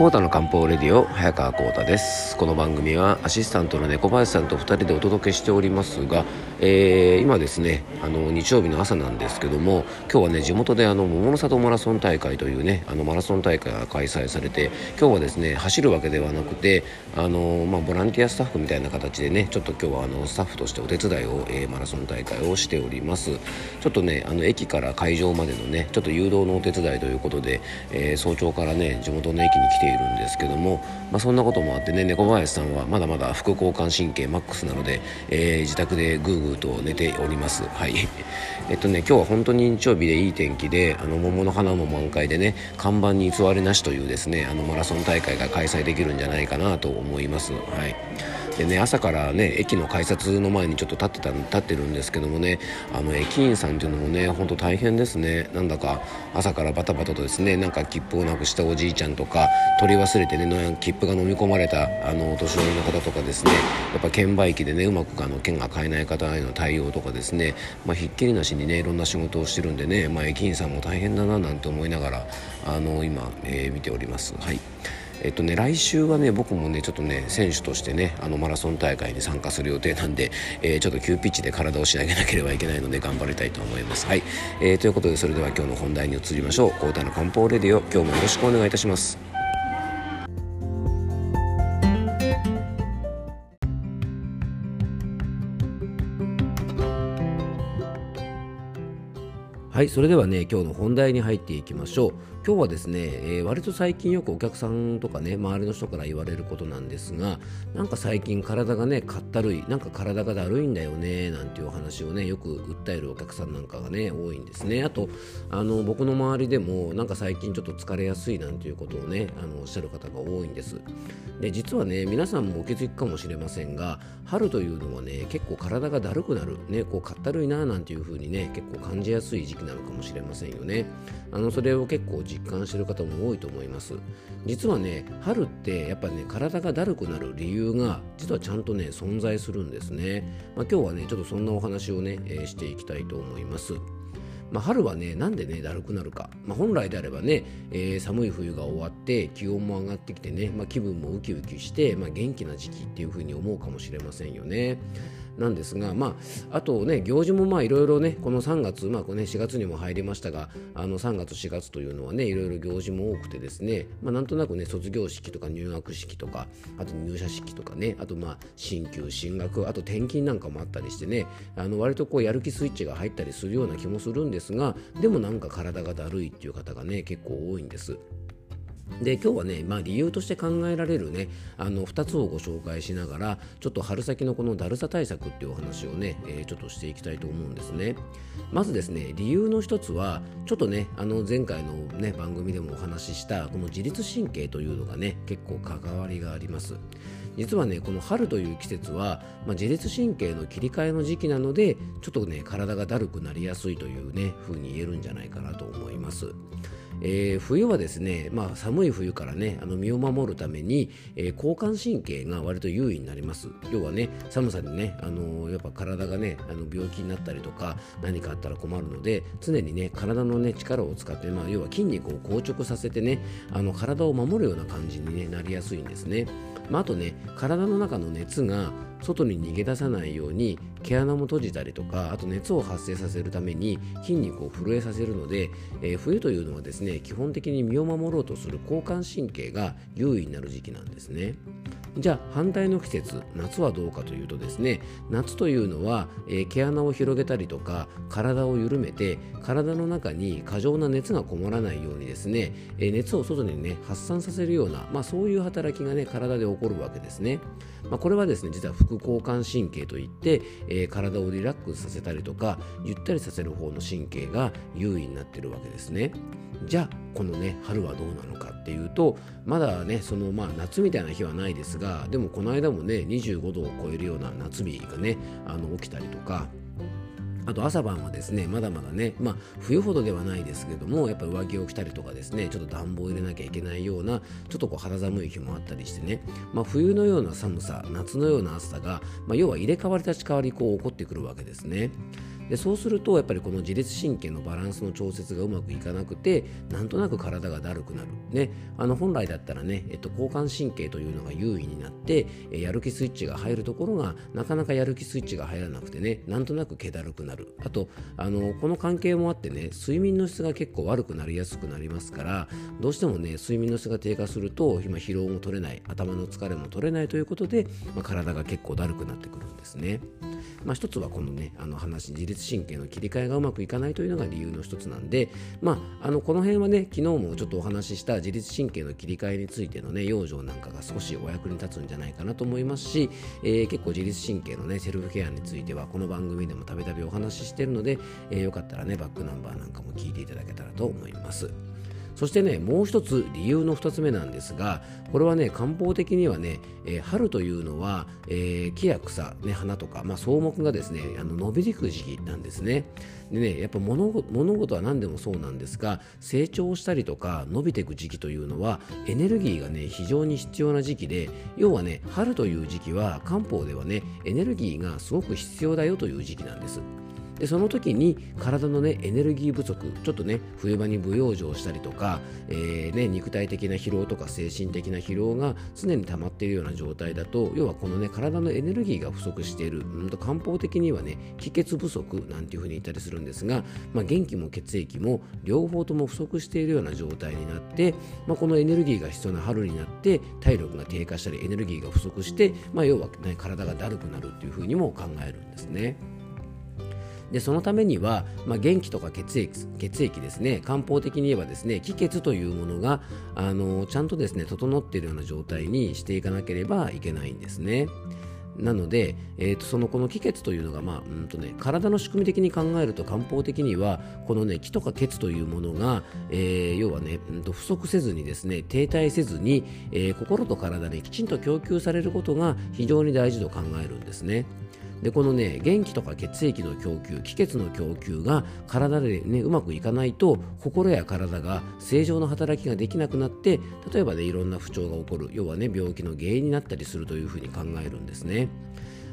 コータの漢方レディオ早川コータです。この番組はアシスタントの猫林さんと2人でお届けしておりますが、えー、今ですねあの日曜日の朝なんですけども今日はね地元であの桃の里マラソン大会というねあのマラソン大会が開催されて今日はですね走るわけではなくてあの、まあ、ボランティアスタッフみたいな形でねちょっと今日はあのスタッフとしてお手伝いを、えー、マラソン大会をしております。ちょっとねあの駅から会場までのねちょっと誘導のお手伝いということで、えー、早朝からね地元の駅に来ているんですけども、まあ、そんなこともあってね猫林さんはまだまだ副交感神経マックスなので、えー、自宅でぐーぐーと寝ております。はい。えっとね今日は本当に日曜日でいい天気であの桃の花も満開でね看板に偽りなしというですねあのマラソン大会が開催できるんじゃないかなと思います。はい。でね朝からね駅の改札の前にちょっと立ってた立ってるんですけどもねあの駅員さんっていうのもね本当大変ですねなんだか朝からバタバタとですねなんか切符をなくしたおじいちゃんとか取り忘れてね切符が飲み込まれたあのお年寄りの方とかですねやっぱ券売機でねうまくあの券が買えない方への対応とかですね、まあ、ひっきりなしにねいろんな仕事をしてるんでね、まあ、駅員さんも大変だななんて思いながらあの今、えー、見ております。はいえっとね、来週はね僕もねちょっとね選手としてねあのマラソン大会に参加する予定なんで、えー、ちょっと急ピッチで体を仕上げなければいけないので頑張りたいと思います。はい、えー、ということでそれでは今日の本題に移りましょう。コータの漢方レディオ今日もよろしくお願いいたします。はいそれではね今日の本題に入っていきましょう。今日はですね、えー、割と最近よくお客さんとかね周りの人から言われることなんですがなんか最近体がねかったるいなんか体がだるいんだよねなんていうお話をねよく訴えるお客さんなんかがね多いんですね。あとあの僕の周りでもなんか最近ちょっと疲れやすいなんていうことをねあのおっしゃる方が多いんです。で実はね皆さんもお気づきかもしれませんが春というのはね結構体がだるくなるねこうかったるいななんていう風にね結構感じやすい時期なのかもしれませんよねあのそれを結構実感してる方も多いと思います実はね春ってやっぱね体がだるくなる理由が実はちゃんとね存在するんですね、まあ、今日はねちょっとそんなお話をね、えー、していきたいと思いますまあ、春はね、なんでね、だるくなるか。まあ、本来であればね、えー、寒い冬が終わって、気温も上がってきてね、まあ、気分もウキウキして、まあ、元気な時期っていうふうに思うかもしれませんよね。なんですが、まあ、あとね、行事もまあいろいろね、この3月、まあね、4月にも入りましたが、あの3月、4月というのはね、いろいろ行事も多くてですね、まあ、なんとなくね、卒業式とか入学式とか、あと入社式とかね、あとまあ、進級、進学、あと転勤なんかもあったりしてね、あの割とこうやる気スイッチが入ったりするような気もするんですが、でもなんか体がだるいっていう方がね、結構多いんです。で今日はね、まあ、理由として考えられるねあの2つをご紹介しながらちょっと春先のこのだるさ対策っていうお話をね、えー、ちょっとしていきたいと思うんですね。まずですね理由の一つはちょっとねあの前回のね番組でもお話ししたこの自律神経というのがね結構関わりがあります。実はねこの春という季節は、まあ、自律神経の切り替えの時期なのでちょっとね体がだるくなりやすいというね風に言えるんじゃないかなと思います。えー、冬はですね、まあ、寒い冬からねあの身を守るために、えー、交感神経が割と優位になります。要はね寒さでね、あのー、やっぱ体がねあの病気になったりとか何かあったら困るので常にね体のね力を使って、まあ、要は筋肉を硬直させてねあの体を守るような感じに、ね、なりやすいんですね、まあ、あとね体の中の熱が外に逃げ出さないように毛穴も閉じたりとかあと熱を発生させるために筋肉を震えさせるので、えー、冬というのはですね基本的に身を守ろうとする交感神経が優位になる時期なんですね。じゃあ反対の季節夏はどうかというとですね夏というのは、えー、毛穴を広げたりとか体を緩めて体の中に過剰な熱がこもらないようにですね、えー、熱を外にね発散させるような、まあ、そういう働きがね体で起こるわけですね。まあ、これはですね実は副交感神経といって、えー、体をリラックスさせたりとかゆったりさせる方の神経が優位になってるわけですね。じゃあこのね春はどうなのかっていうとまだねそのまあ夏みたいな日はないですがでもこの間もね25度を超えるような夏日がねあの起きたりとかあと朝晩はですね、まだまだね、まあ冬ほどではないですけども、やっぱ上着を着たりとかですね、ちょっと暖房を入れなきゃいけないような、ちょっとこう肌寒い日もあったりしてね、まあ冬のような寒さ、夏のような暑さが、まあ要は入れ替わり立ち替わりこう起こってくるわけですね。でそうするとやっぱりこの自律神経のバランスの調節がうまくいかなくてなんとなく体がだるくなる、ね、あの本来だったらね、えっと、交感神経というのが優位になってやる気スイッチが入るところがなかなかやる気スイッチが入らなくてねなんとなく気だるくなる。あとあのこの関係もあってね睡眠の質が結構悪くなりやすくなりますからどうしてもね睡眠の質が低下すると今疲労も取れない頭の疲れも取れないということで、まあ、体が結構だるくなってくるんですね。まあ、一つはこのねあの話自律神経の切り替えがうまくいかないというのが理由の一つなんで、まあ、あのこの辺はね昨日もちょっとお話しした自律神経の切り替えについてのね養生なんかが少しお役に立つんじゃないかなと思いますし、えー、結構自律神経のねセルフケアについてはこの番組でもたびたびお話ししてるので、えー、よかったらねバックナンバーなんかも聞いていただけたらと思います。そしてねもう一つ理由の2つ目なんですがこれはね漢方的にはね、えー、春というのは、えー、木や草、ね、花とか、まあ、草木がですねあの伸びていく時期なんですね。でねやっぱ物物事は何でもそうなんですが成長したりとか伸びていく時期というのはエネルギーがね非常に必要な時期で要はね春という時期は漢方ではねエネルギーがすごく必要だよという時期なんです。でその時に体のねエネルギー不足ちょっとね冬場に不養生したりとか、えー、ね、肉体的な疲労とか精神的な疲労が常に溜まっているような状態だと要はこのね体のエネルギーが不足している、うん、と漢方的にはね気血不足なんていうふうに言ったりするんですが、まあ、元気も血液も両方とも不足しているような状態になって、まあ、このエネルギーが必要な春になって体力が低下したりエネルギーが不足して、まあ、要は、ね、体がだるくなるっていうふうにも考えるんですね。でそのためには、まあ、元気とか血液血液ですね漢方的に言えばですね気血というものがあのちゃんとですね整っているような状態にしていかなければいけないんですね。なので、えーと、そのこの気血というのが、まあうんとね、体の仕組み的に考えると漢方的にはこの、ね、気とか血というものが、えー、要はね、うんと不足せずにですね停滞せずに、えー、心と体にきちんと供給されることが非常に大事と考えるんですね。でこのね元気とか血液の供給気血の供給が体でねうまくいかないと心や体が正常な働きができなくなって例えばねいろんな不調が起こる要はね病気の原因になったりするというふうに考えるんですね。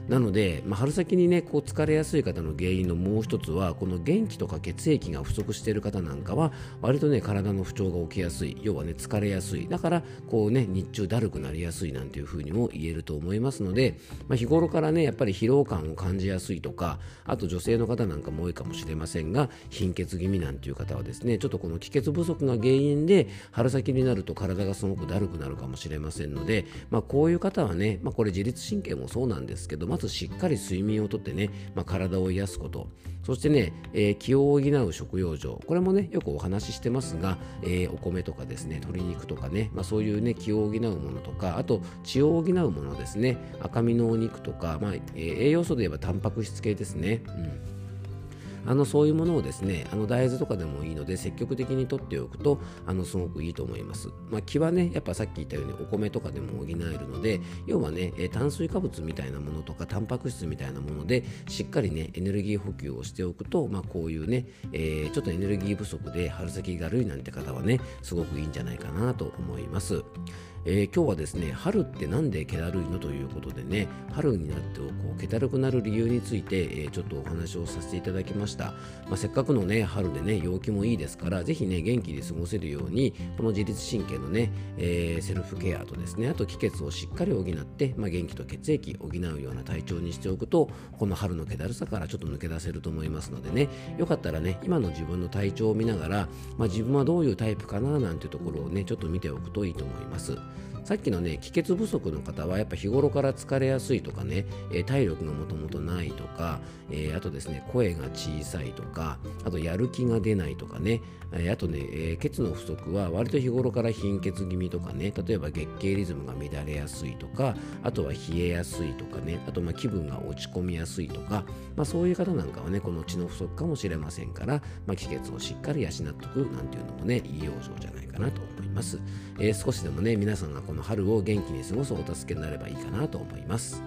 なので、まあ、春先にねこう疲れやすい方の原因のもう一つはこの元気とか血液が不足している方なんかは割とね体の不調が起きやすい。要はね疲れやすい。だからこうね日中だるくなりやすいなんていうふうにも言えると思いますので、まあ、日頃からねやっぱり疲労感を感じやすいとかあと女性の方なんかも多いかもしれませんが貧血気味なんていう方はですねちょっとこの気血不足が原因で春先になると体がすごくだるくなるかもしれませんので、まあ、こういう方はね、まあ、これ自律神経もそうなんですけどまずしっかり睡眠をとってね、まあ、体を癒すこと。そしてね、えー、気を補う食用状。これもねよくお話ししてますが、えー、お米とかですね鶏肉とかね、まあ、そういうね気を補うものとかあと血を補うものですね。赤身のお肉とか、まあえー、栄養素で言えばタンパク質系ですね、うん。あのそういうものをですねあの大豆とかでもいいので積極的にとっておくとあのすごくいいと思います、まあ、気はねやっぱさっき言ったようにお米とかでも補えるので要はね炭水化物みたいなものとかタンパク質みたいなものでしっかりねエネルギー補給をしておくと、まあ、こういうね、えー、ちょっとエネルギー不足で春先が悪いなんて方はねすごくいいんじゃないかなと思います。えー、今日はですね春ってなんで気だるいのということでね春になってこう気だるくなる理由について、えー、ちょっとお話をさせていただきました、まあ、せっかくのね春でね陽気もいいですからぜひね元気に過ごせるようにこの自律神経のね、えー、セルフケアとですねあと気血をしっかり補って、まあ、元気と血液補うような体調にしておくとこの春の気だるさからちょっと抜け出せると思いますのでねよかったらね今の自分の体調を見ながら、まあ、自分はどういうタイプかななんていうところをねちょっと見ておくといいと思います。さっきのね気血不足の方はやっぱ日頃から疲れやすいとかね、え、体力がもともとないとか、え、あとですね声が小さいとかあとやる気が出ないとかね、え、あとね、え血の不足は割と日頃から貧血気味とかね例えば月経リズムが乱れやすいとかあとは冷えやすいとかねあとま気分が落ち込みやすいとか、まあ、そういう方なんかはねこの血の不足かもしれませんから、まあ、気血をしっかり養っておくなんていうのもねいい養生じゃないかなと思います、え少しでもね皆さんがこのの春を元気に過ごすお助けになればいいかなと思います。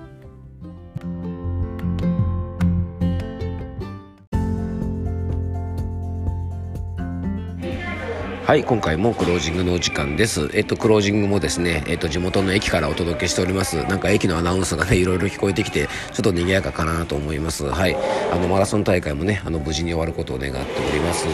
はい今回もクロージングのお時間です。えっとクロージングもですねえっと地元の駅からお届けしております。なんか駅のアナウンスがねいろいろ聞こえてきてちょっと賑やかかなと思います。はい。あのマラソン大会もねあの無事に終わることを願っております。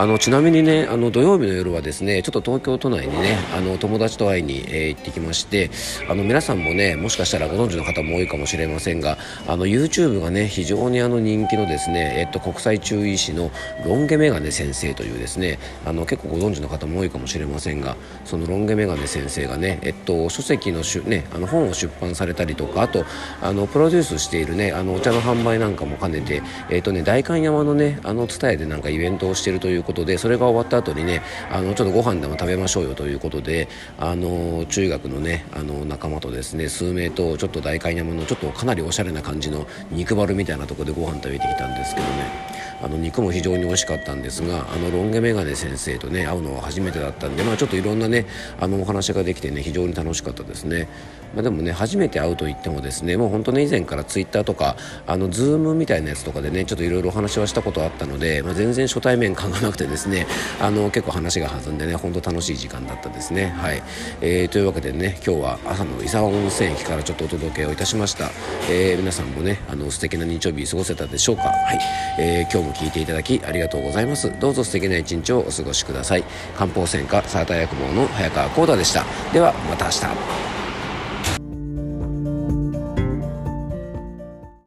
あのちなみにねあの土曜日の夜はですねちょっと東京都内にねあの友達と会いに、えー、行ってきましてあの皆さんもねもしかしたらご存知の方も多いかもしれませんがあの YouTube がね非常にあの人気のですねえっと国際中医師のロン毛メガネ先生というですねあの結構存知の方も多いかもしれませんがそのロン毛メガネ先生がね、えっと、書籍のしゅ、ね、あの本を出版されたりとかあとあのプロデュースしているねあのお茶の販売なんかも兼ねて、えっとね、代官山のねあの伝えでなんかイベントをしているということでそれが終わった後にねあのちょっとご飯でも食べましょうよということであの中学のねあの仲間とですね数名とちょっと代官山のちょっとかなりおしゃれな感じの肉バルみたいなところでご飯食べてきたんですけどね。あの肉も非常に美味しかったんですがあのロン毛メガネ先生とね会うのは初めてだったんで、まあ、ちょっといろんなねあのお話ができてね非常に楽しかったですね、まあ、でもね初めて会うと言ってもですねもう本当ね以前からツイッターとかあのズームみたいなやつとかでねちょっといろいろお話はしたことあったので、まあ、全然初対面感がなくてですねあの結構話が弾んでね本当楽しい時間だったですね。はい、えー、というわけでね今日は朝の伊沢温泉駅からちょっとお届けをいたしました、えー、皆さんもねあの素敵な日曜日過ごせたでしょうか？はい、えー、今日も聞いていただきありがとうございます。どうぞ素敵な一日をお過ごしください。漢方専科サーター薬房の早川幸太でした。ではまた明日。